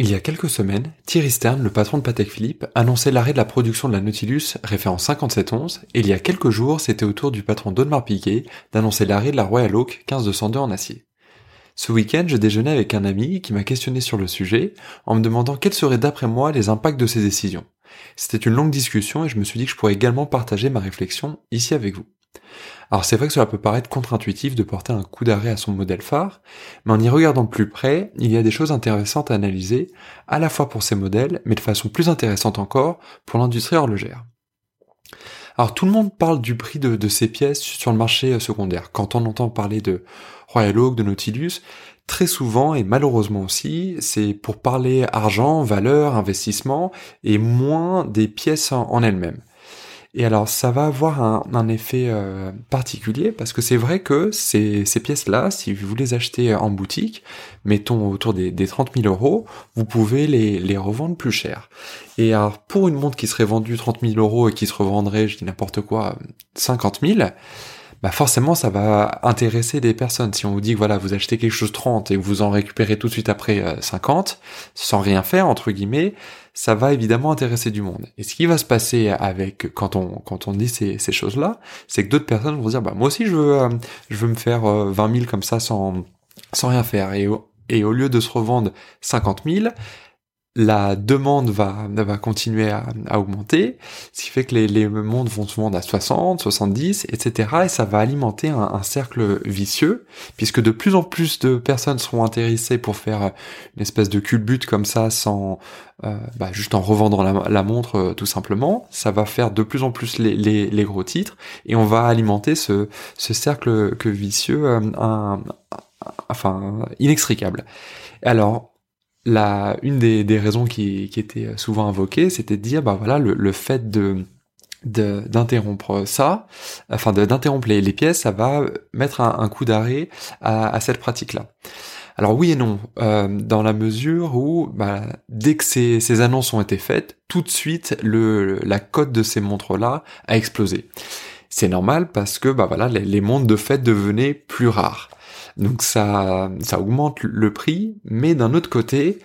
Il y a quelques semaines, Thierry Stern, le patron de Patek Philippe, annonçait l'arrêt de la production de la Nautilus référence 5711, et il y a quelques jours, c'était au tour du patron d'Audemars Piguet d'annoncer l'arrêt de la Royal Oak 15202 en acier. Ce week-end, je déjeunais avec un ami qui m'a questionné sur le sujet, en me demandant quels seraient d'après moi les impacts de ces décisions. C'était une longue discussion et je me suis dit que je pourrais également partager ma réflexion ici avec vous. Alors c'est vrai que cela peut paraître contre-intuitif de porter un coup d'arrêt à son modèle phare, mais en y regardant plus près, il y a des choses intéressantes à analyser, à la fois pour ces modèles, mais de façon plus intéressante encore pour l'industrie horlogère. Alors tout le monde parle du prix de, ces pièces sur le marché euh, secondaire. Quand on entend parler de Royal Oak, de Nautilus, très souvent et malheureusement aussi, c'est pour parler argent, valeur, investissement et moins des pièces en elles-mêmes. Et alors ça va avoir un, effet euh, particulier parce que c'est vrai que ces, ces pièces-là, si vous les achetez en boutique, mettons autour des, des 30 000 euros, vous pouvez les, les revendre plus cher. Et alors pour une montre qui serait vendue 30 000 euros et qui se revendrait, je dis n'importe quoi, 50 000, bah forcément ça va intéresser des personnes. Si on vous dit que voilà, vous achetez quelque chose 30 et que vous en récupérez tout de suite après 50, euh, sans rien faire entre guillemets, ça va évidemment intéresser du monde. Et ce qui va se passer avec quand on quand on dit ces, ces choses-là, c'est que d'autres personnes vont dire bah moi aussi je veux euh, je veux me faire 20 euh, 000 comme ça sans sans rien faire et et au lieu de se revendre 50 000, la demande va, va continuer à, augmenter, ce qui fait que les, les mondes vont se vendre à 60, 70, etc. Et ça va alimenter un, cercle vicieux, puisque de plus en plus de personnes seront intéressées pour faire une espèce de culbute comme ça, sans euh, bah, juste en revendant la, montre euh, tout simplement. Ça va faire de plus en plus les, les, gros titres, et on va alimenter ce, ce cercle que vicieux, euh, un, enfin inextricable. Alors, une des, raisons qui, était souvent invoquée, c'était de dire, bah voilà, le, fait de d'interrompre ça, enfin d'interrompre les, pièces, ça va mettre un, coup d'arrêt à, cette pratique-là. Alors oui et non, euh, dans la mesure où bah, dès que ces, ces, annonces ont été faites, tout de suite la cote de ces montres-là a explosé. C'est normal parce que bah voilà, les, les montres de fait devenaient plus rares. Donc ça, ça augmente le prix, mais d'un autre côté,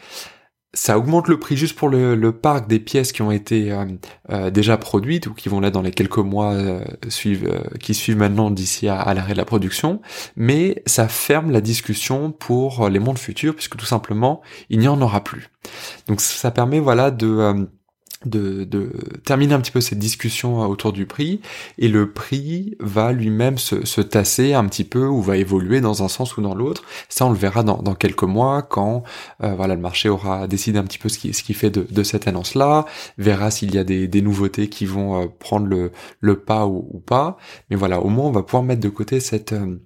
ça augmente le prix juste pour le, parc des pièces qui ont été euh, euh, déjà produites ou qui vont là dans les quelques mois euh, qui suivent maintenant d'ici à, l'arrêt de la production, mais ça ferme la discussion pour les mondes futurs puisque tout simplement il n'y en aura plus. Donc ça permet voilà de de, de, terminer un petit peu cette discussion autour du prix et le prix va lui-même se, se, tasser un petit peu ou va évoluer dans un sens ou dans l'autre. Ça, on le verra dans, dans quelques mois quand euh, voilà le marché aura décidé un petit peu ce qui, ce qui fait de, de cette annonce-là, verra s'il y a des, des, nouveautés qui vont euh, prendre le, le pas ou, ou, pas. Mais voilà, au moins on va pouvoir mettre de côté cette euh,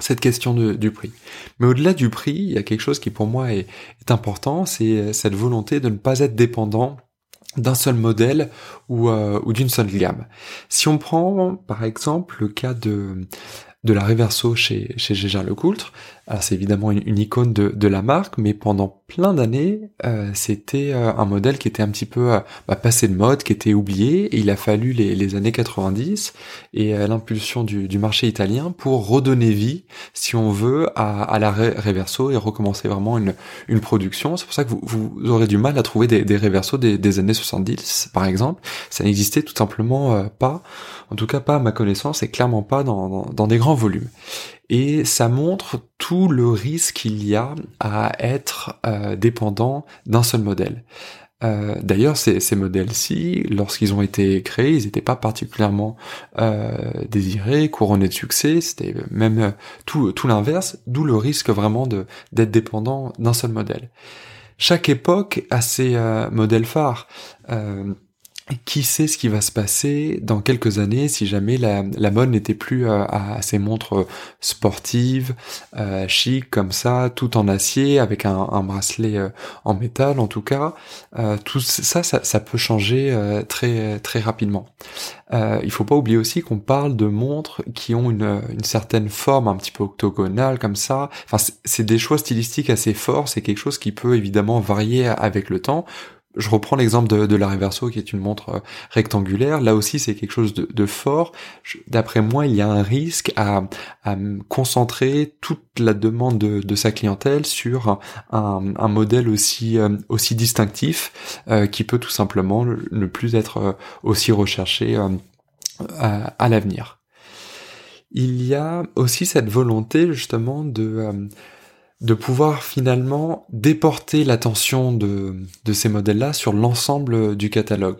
cette question de, du prix. Mais au-delà du prix, il y a quelque chose qui pour moi est, est important, c'est cette volonté de ne pas être dépendant d'un seul modèle ou, euh, ou d'une seule gamme. Si on prend par exemple le cas de de la Reverso chez, chez Gégère Lecoultre. Alors c'est évidemment une, icône de, de, la marque, mais pendant plein d'années, euh, c'était euh, un modèle qui était un petit peu euh, bah, passé de mode, qui était oublié, et il a fallu les, les années 90 et l'impulsion du, du, marché italien pour redonner vie, si on veut, à, à la Reverso et recommencer vraiment une, une production. C'est pour ça que vous, vous, aurez du mal à trouver des, des des, des années 70, par exemple. Ça n'existait tout simplement pas, en tout cas pas à ma connaissance, et clairement pas dans, dans, dans des grands volume. Et ça montre tout le risque qu'il y a à être euh, dépendant d'un seul modèle. Euh, d'ailleurs, ces, modèles-ci, lorsqu'ils ont été créés, ils n'étaient pas particulièrement euh, désirés, couronnés de succès. C'était même tout, tout l'inverse, d'où le risque vraiment d'être dépendant d'un seul modèle. Chaque époque a ses modèles phares qui sait ce qui va se passer dans quelques années si jamais la, la mode n'était plus euh, à, ces montres sportives, euh, chic comme ça, tout en acier avec un, un bracelet euh, en métal en tout cas. Euh, tout ça, ça, ça, peut changer très très rapidement. il faut pas oublier aussi qu'on parle de montres qui ont une, une certaine forme un petit peu octogonale comme ça. Enfin, c'est des choix stylistiques assez forts. C'est quelque chose qui peut évidemment varier avec le temps je reprends l'exemple de, la Reverso qui est une montre euh, rectangulaire. Là aussi, c'est quelque chose de, fort. D'après moi, il y a un risque à, concentrer toute la demande de, sa clientèle sur un, modèle aussi euh, distinctif euh, qui peut tout simplement ne plus être aussi recherché à l'avenir. Il y a aussi cette volonté justement de de pouvoir finalement déporter l'attention de, de ces modèles-là sur l'ensemble du catalogue.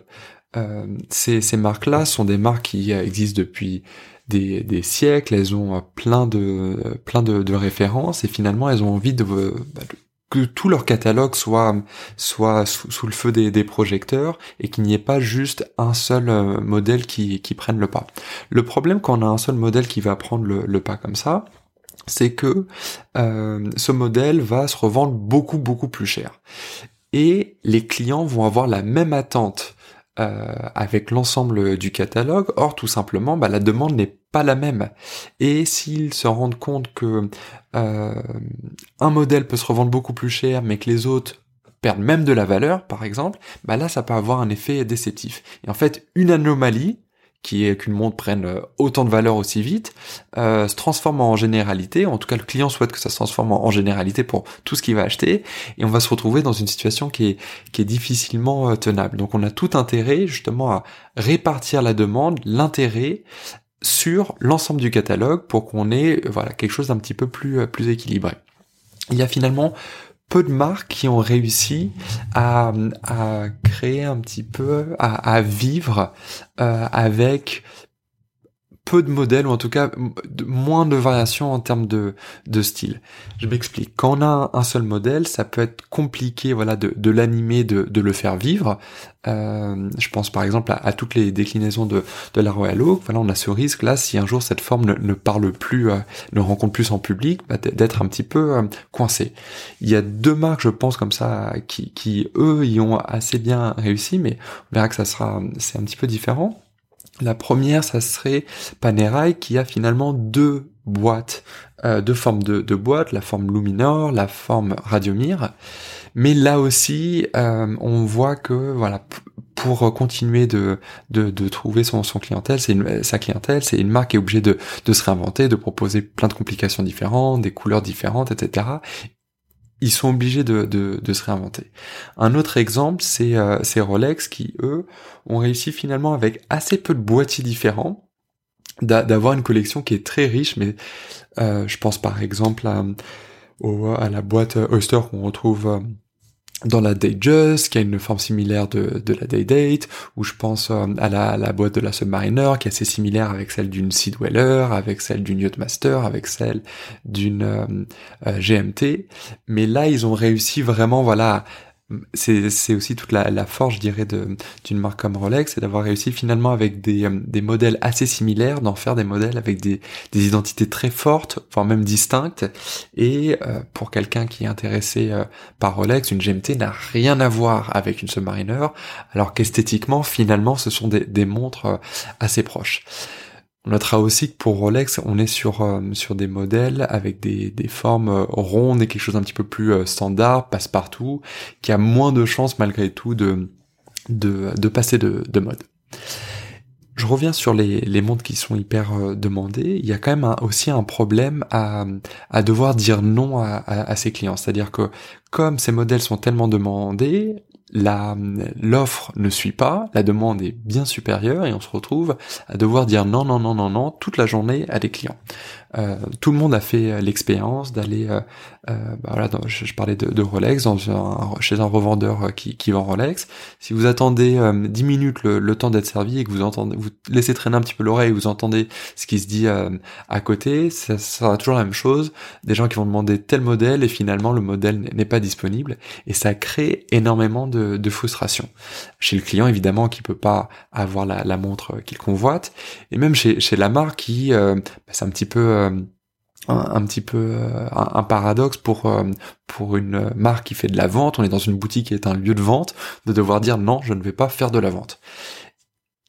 Euh, ces, ces marques-là sont des marques qui existent depuis des, des, siècles, elles ont plein de plein de, de, références et finalement elles ont envie de, bah, que tout leur catalogue soit soit sous, le feu des, des projecteurs et qu'il n'y ait pas juste un seul euh, modèle qui, qui prenne le pas. Le problème quand on a un seul modèle qui va prendre le, le pas comme ça, c'est que euh, ce modèle va se revendre beaucoup beaucoup plus cher. Et les clients vont avoir la même attente euh, avec l'ensemble du catalogue. Or, tout simplement, bah, la demande n'est pas la même. Et s'ils se rendent compte que euh, un modèle peut se revendre beaucoup plus cher, mais que les autres perdent même de la valeur, par exemple, bah là, ça peut avoir un effet déceptif. Et en fait, une anomalie qui est qu'une montre prenne euh, autant de valeur aussi vite, euh, se transforme en généralité, en tout cas le client souhaite que ça se transforme en généralité pour tout ce qu'il va acheter, et on va se retrouver dans une situation qui est, qui est difficilement euh, tenable. Donc on a tout intérêt justement à répartir la demande, l'intérêt sur l'ensemble du catalogue pour qu'on ait voilà quelque chose d'un petit peu plus, plus équilibré. Il y a finalement peu de marques qui ont réussi à, à créer un petit peu, à, vivre euh, avec peu de modèles, ou en tout cas moins de variations en termes de, de style. Je m'explique. Quand on a un, seul modèle, ça peut être compliqué voilà, de, de l'animer, de, de le faire vivre. Euh, je pense par exemple à, toutes les déclinaisons de, de la Royal Oak. Voilà, on a ce risque là, si un jour cette forme ne, ne parle plus, euh, ne rencontre plus en public, bah, d'être un petit peu euh, coincé. Il y a deux marques, je pense, comme ça, qui, qui eux y ont assez bien réussi, mais on verra que ça sera, c'est un petit peu différent. La première, ça serait Panerai qui a finalement deux boîtes, euh, deux formes de, de boîtes, la forme Luminor, la forme Radiomir. Mais là aussi, euh, on voit que voilà, pour continuer de, de, trouver son, son clientèle, c'est sa clientèle, c'est une marque qui est obligée de, de se réinventer, de proposer plein de complications différentes, des couleurs différentes, etc ils sont obligés de, de, se réinventer. Un autre exemple, c'est euh, Rolex qui, eux, ont réussi finalement avec assez peu de boîtiers différents d'avoir une collection qui est très riche, mais euh, je pense par exemple à, à la boîte Oyster qu'on retrouve euh, dans la Datejust, qui a une forme similaire de, de la Day-Date, ou je pense euh, à la, la, boîte de la Submariner, qui est assez similaire avec celle d'une Sea Dweller, avec celle d'une Yachtmaster, avec celle d'une euh, euh, GMT. Mais là, ils ont réussi vraiment, voilà, c'est aussi toute la, la force, je dirais, d'une marque comme Rolex, c'est d'avoir réussi finalement avec des, euh, modèles assez similaires, d'en faire des modèles avec des, identités très fortes, voire même distinctes. Et euh, pour quelqu'un qui est intéressé euh, par Rolex, une GMT n'a rien à voir avec une Submariner, alors qu'esthétiquement, finalement, ce sont des montres assez proches. On notera aussi que pour Rolex, on est sur euh, sur des modèles avec des, des formes euh, rondes et quelque chose d'un petit peu plus euh, standard, passe-partout, qui a moins de chances malgré tout de de, de passer de, de mode. Je reviens sur les, les montres qui sont hyper demandées. Il y a quand même aussi un problème à, à devoir dire non à, à, à ses clients. C'est-à-dire que comme ces modèles sont tellement demandés, la l'offre ne suit pas, la demande est bien supérieure et on se retrouve à devoir dire non non non non non toute la journée à des clients. Tout le monde a fait l'expérience d'aller, bah voilà, je, parlais de, Rolex dans chez un revendeur qui, qui vend Rolex. Si vous attendez 10 minutes le, temps d'être servi et que vous entendez, vous laissez traîner un petit peu l'oreille, vous entendez ce qui se dit à côté, ça sera toujours la même chose. Des gens qui vont demander tel modèle et finalement le modèle n'est pas disponible et ça crée énormément de, frustration chez le client évidemment qui peut pas avoir la, montre qu'il convoite et même chez, chez la marque qui euh, bah, c'est un petit peu euh, un, petit peu euh, un, paradoxe pour pour une marque qui fait de la vente. On est dans une boutique qui est un lieu de vente de devoir dire non je ne vais pas faire de la vente.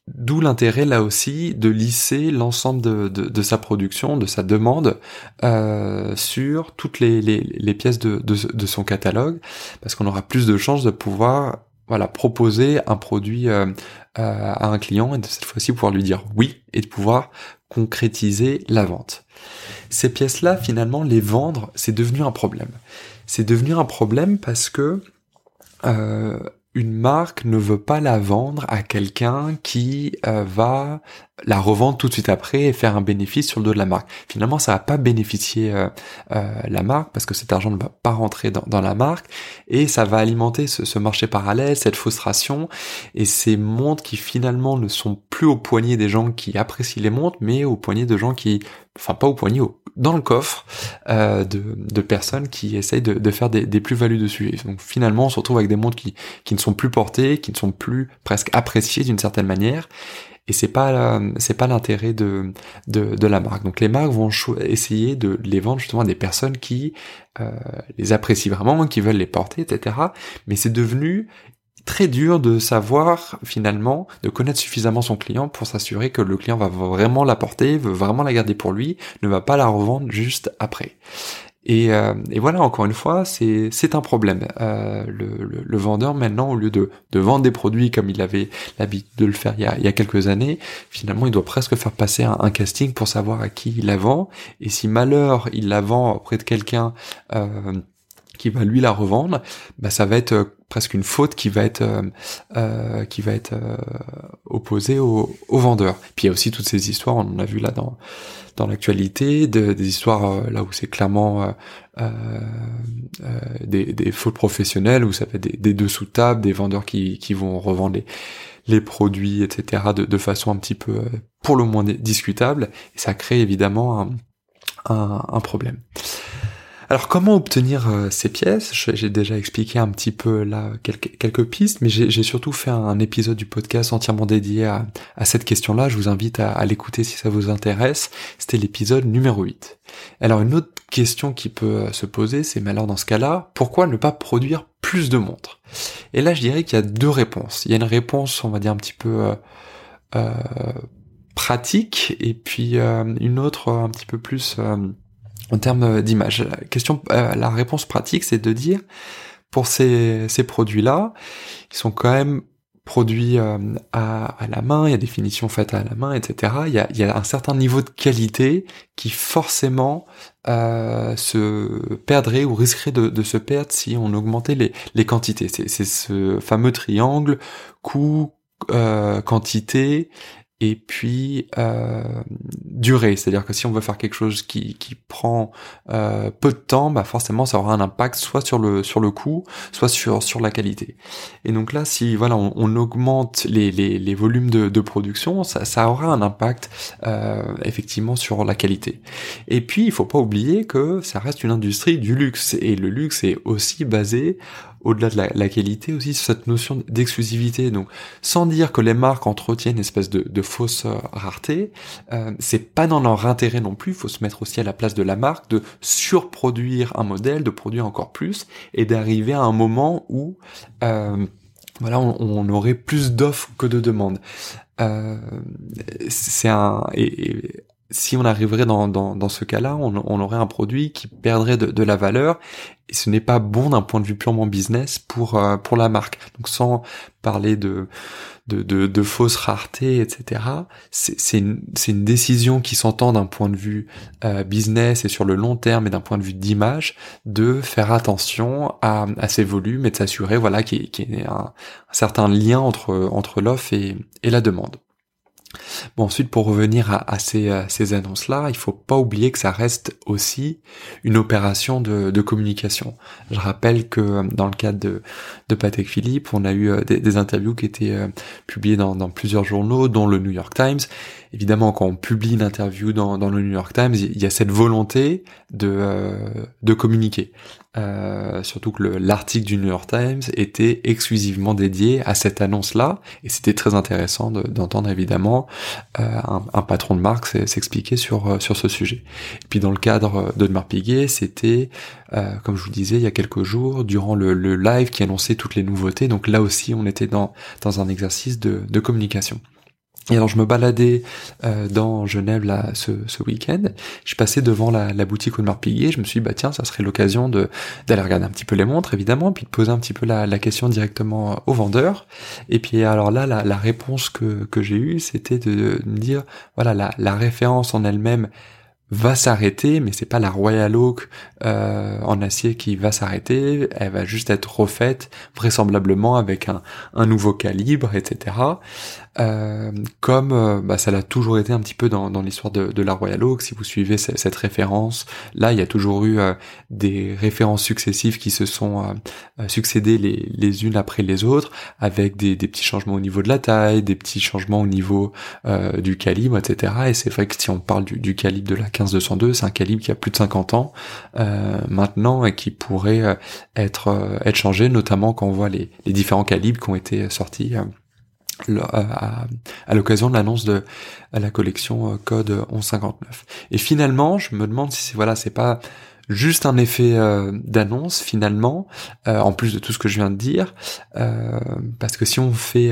D'où l'intérêt là aussi de lisser l'ensemble de, de, sa production, de sa demande euh, sur toutes les, les, les pièces de, de, son catalogue, parce qu'on aura plus de chances de pouvoir voilà proposer un produit euh, euh, à un client et de cette fois-ci pouvoir lui dire oui et de pouvoir concrétiser la vente. Ces pièces-là, finalement, les vendre, c'est devenu un problème. C'est devenu un problème parce que euh, une marque ne veut pas la vendre à quelqu'un qui va la revendre tout de suite après et faire un bénéfice sur le dos de la marque. Finalement, ça va pas bénéficier euh, euh, la marque parce que cet argent ne va pas rentrer dans, la marque et ça va alimenter ce, marché parallèle, cette frustration et ces montres qui finalement ne sont plus au poignet des gens qui apprécient les montres, mais au poignet de gens qui, enfin pas au poignet, au, dans le coffre euh, de, de, personnes qui essayent de, faire des, plus-values dessus. Donc finalement, on se retrouve avec des montres qui, qui ne sont plus portées, qui ne sont plus presque appréciées d'une certaine manière. Et c'est pas c'est pas l'intérêt de, de, la marque. Donc les marques vont essayer de les vendre justement à des personnes qui euh, les apprécient vraiment, qui veulent les porter, etc. Mais c'est devenu très dur de savoir finalement, de connaître suffisamment son client pour s'assurer que le client va vraiment la porter, veut vraiment la garder pour lui, ne va pas la revendre juste après. Et, euh, et voilà, encore une fois, c'est un problème. Euh, le, vendeur maintenant, au lieu de, vendre des produits comme il avait l'habitude de le faire il y, a, quelques années, finalement, il doit presque faire passer un, un, casting pour savoir à qui il la vend. Et si malheur il la vend auprès de quelqu'un euh, qui va lui la revendre, bah ça va être euh, presque une faute qui va être euh, euh, qui va être euh, opposée au, au, vendeur. Puis il y a aussi toutes ces histoires, on en a vu là dans dans l'actualité, de, des histoires là où c'est clairement des, des fautes professionnelles, où ça fait des, des dessous table, des vendeurs qui qui vont revendre les les produits, etc. de, de façon un petit peu pour le moins discutable, et ça crée évidemment un, un, un problème. Alors comment obtenir euh, ces pièces? J'ai déjà expliqué un petit peu là quelques, pistes, mais j'ai surtout fait un épisode du podcast entièrement dédié à, cette question-là. Je vous invite à, l'écouter si ça vous intéresse. C'était l'épisode numéro 8. Alors une autre question qui peut euh, se poser, c'est mais alors dans ce cas-là, pourquoi ne pas produire plus de montres? Et là je dirais qu'il y a deux réponses. Il y a une réponse, on va dire un petit peu... Euh, pratique et puis une autre un petit peu plus en termes d'image. La question, euh, la réponse pratique, c'est de dire pour ces, ces produits-là, ils sont quand même produits euh, à, à, la main, il y a des finitions faites à la main, etc. Il y a, il y a un certain niveau de qualité qui forcément euh, se perdrait ou risquerait de, de, se perdre si on augmentait les, les quantités. C'est ce fameux triangle coût, euh, quantité et puis euh, durée, c'est-à-dire que si on veut faire quelque chose qui, qui prend euh, peu de temps, bah forcément ça aura un impact soit sur le sur le coût, soit sur sur la qualité. Et donc là, si voilà on, on augmente les, les, les, volumes de, de production, ça, ça aura un impact euh, effectivement sur la qualité. Et puis il faut pas oublier que ça reste une industrie du luxe et le luxe est aussi basé au-delà de la, qualité aussi cette notion d'exclusivité. Donc, sans dire que les marques entretiennent une espèce de, de fausse euh, rareté, euh, c'est pas dans leur intérêt non plus. Il faut se mettre aussi à la place de la marque de surproduire un modèle, de produire encore plus et d'arriver à un moment où euh, voilà, on, aurait plus d'offres que de demandes. Euh, c'est un et, si on arriverait dans, dans, ce cas-là, on, aurait un produit qui perdrait de, de la valeur et ce n'est pas bon d'un point de vue purement business pour euh, pour la marque. Donc sans parler de de, de, de fausses raretés, etc. C'est une, une décision qui s'entend d'un point de vue euh, business et sur le long terme et d'un point de vue d'image de faire attention à, à ces volumes et de s'assurer voilà qu'il y ait un, un certain lien entre entre l'offre et, et la demande. Bon, ensuite, pour revenir à, ces, ces annonces-là, il faut pas oublier que ça reste aussi une opération de, communication. Je rappelle que dans le cadre de, de Patek Philippe, on a eu des, des interviews qui étaient publiées dans, plusieurs journaux, dont le New York Times, évidemment, quand on publie une interview dans, le New York Times, il y a cette volonté euh, de communiquer. Euh, surtout que l'article du New York Times était exclusivement dédié à cette annonce-là, et c'était très intéressant d'entendre évidemment euh, un, patron de marque s'expliquer sur sur ce sujet. Et puis dans le cadre d'Audemars Piguet, c'était, comme je vous disais il y a quelques jours, durant le, live qui annonçait toutes les nouveautés. Donc là aussi, on était dans dans un exercice de communication. Et alors je me baladais euh, dans Genève là ce, ce week-end, je passais devant la, la boutique Audemars Piguet, je me suis dit bah tiens ça serait l'occasion de d'aller regarder un petit peu les montres évidemment, puis de poser un petit peu la, la question directement au vendeur. Et puis alors là la, la réponse que, que j'ai eue c'était de me dire voilà la, la référence en elle-même va s'arrêter, mais c'est pas la Royal Oak euh, en acier qui va s'arrêter, elle va juste être refaite vraisemblablement avec un, un nouveau calibre, etc. Euh, comme euh, bah, ça l'a toujours été un petit peu dans, dans l'histoire de, la Royal Oak, si vous suivez cette, référence, là il y a toujours eu des références successives qui se sont succédées les, les unes après les autres, avec des, petits changements au niveau de la taille, des petits changements au niveau du calibre, etc. Et c'est vrai que si on parle du calibre de la 15-202, c'est un calibre qui a plus de 50 ans maintenant et qui pourrait être, être changé, notamment quand on voit les, les différents calibres qui ont été sortis à, l'occasion de l'annonce de la collection euh, Code 1159. Et finalement, je me demande si voilà, c'est pas juste un effet euh, d'annonce finalement, euh, en plus de tout ce que je viens de dire, euh, parce que si on fait,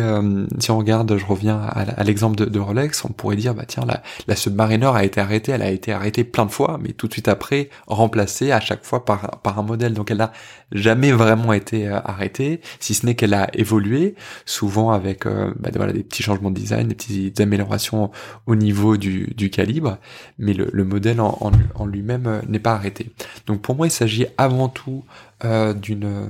si on regarde, je reviens à, l'exemple de, Rolex, on pourrait dire bah tiens la, la Submariner a été arrêtée, elle a été arrêtée plein de fois, mais tout de suite après remplacée à chaque fois par par un modèle, donc elle n'a jamais vraiment été arrêtée, si ce n'est qu'elle a évolué, souvent avec bah, voilà des petits changements de design, des petites améliorations au niveau du, du calibre, mais le, le modèle en, en lui-même n'est pas arrêté. Donc pour moi, il s'agit avant tout euh, d'une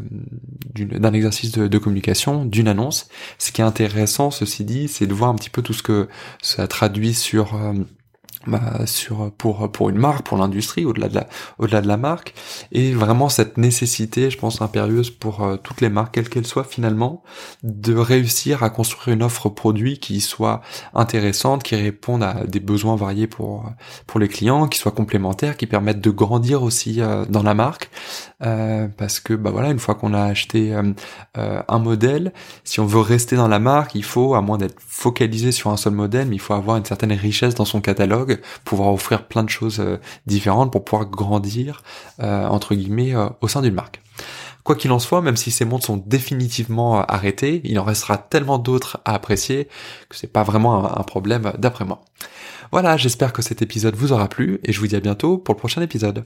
d'un exercice de, communication, d'une annonce. Ce qui est intéressant, ceci dit, c'est de voir un petit peu tout ce que ça traduit sur euh, bah, sur pour pour une marque, pour l'industrie, au-delà de la au-delà de la marque, et vraiment cette nécessité, je pense impérieuse pour euh, toutes les marques, quelles qu'elles soient finalement, de réussir à construire une offre produit qui soit intéressante, qui réponde à des besoins variés pour pour les clients, qui soit complémentaire, qui permettent de grandir aussi euh, dans la marque, euh, parce que bah voilà, une fois qu'on a acheté un modèle, si on veut rester dans la marque, il faut, à moins d'être focalisé sur un seul modèle, mais il faut avoir une certaine richesse dans son catalogue pouvoir offrir plein de choses euh, différentes pour pouvoir grandir euh, entre guillemets euh, au sein d'une marque. Quoi qu'il en soit, même si ces montres sont définitivement arrêtées, il en restera tellement d'autres à apprécier que c'est pas vraiment un problème d'après moi. Voilà, j'espère que cet épisode vous aura plu et je vous dis à bientôt pour le prochain épisode.